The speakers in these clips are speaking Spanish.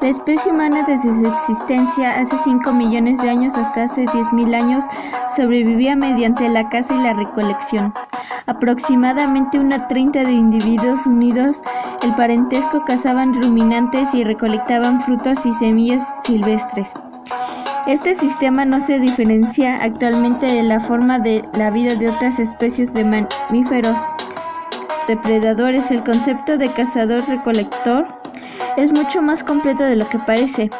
La especie humana desde su existencia hace 5 millones de años hasta hace 10.000 años sobrevivía mediante la caza y la recolección. Aproximadamente una treinta de individuos unidos el parentesco cazaban ruminantes y recolectaban frutos y semillas silvestres. Este sistema no se diferencia actualmente de la forma de la vida de otras especies de mamíferos depredadores. El concepto de cazador-recolector es mucho más completo de lo que parece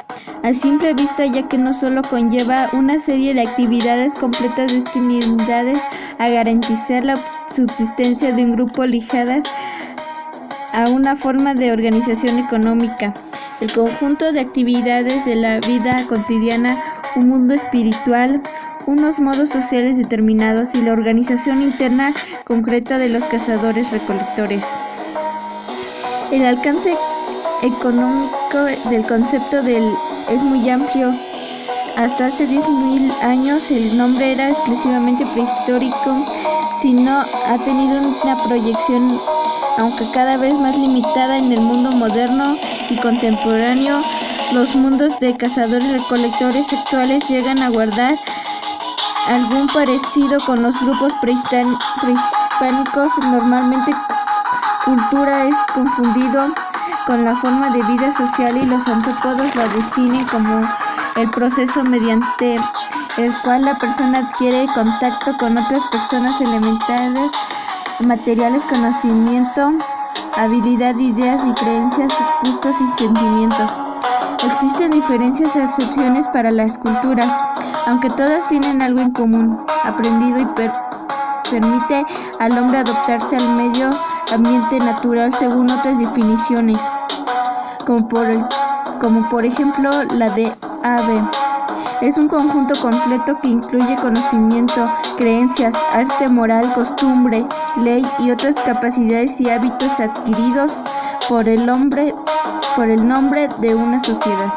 a simple vista ya que no solo conlleva una serie de actividades completas destinadas a garantizar la subsistencia de un grupo ligadas a una forma de organización económica, el conjunto de actividades de la vida cotidiana, un mundo espiritual, unos modos sociales determinados y la organización interna concreta de los cazadores recolectores. El alcance económico del concepto del es muy amplio. Hasta hace 10.000 años el nombre era exclusivamente prehistórico, si no ha tenido una proyección, aunque cada vez más limitada en el mundo moderno y contemporáneo. Los mundos de cazadores-recolectores actuales llegan a guardar algún parecido con los grupos prehispánicos. Normalmente cultura es confundido con la forma de vida social y los antropólogos lo definen como el proceso mediante el cual la persona adquiere contacto con otras personas elementales, materiales, conocimiento, habilidad, ideas y creencias, gustos y sentimientos. Existen diferencias y excepciones para las culturas, aunque todas tienen algo en común, aprendido y permite al hombre adaptarse al medio ambiente natural según otras definiciones como por, ejemplo la de AVE. Es un conjunto completo que incluye conocimiento, creencias, arte moral, costumbre, ley y otras capacidades y hábitos adquiridos por el hombre por el nombre de una sociedad.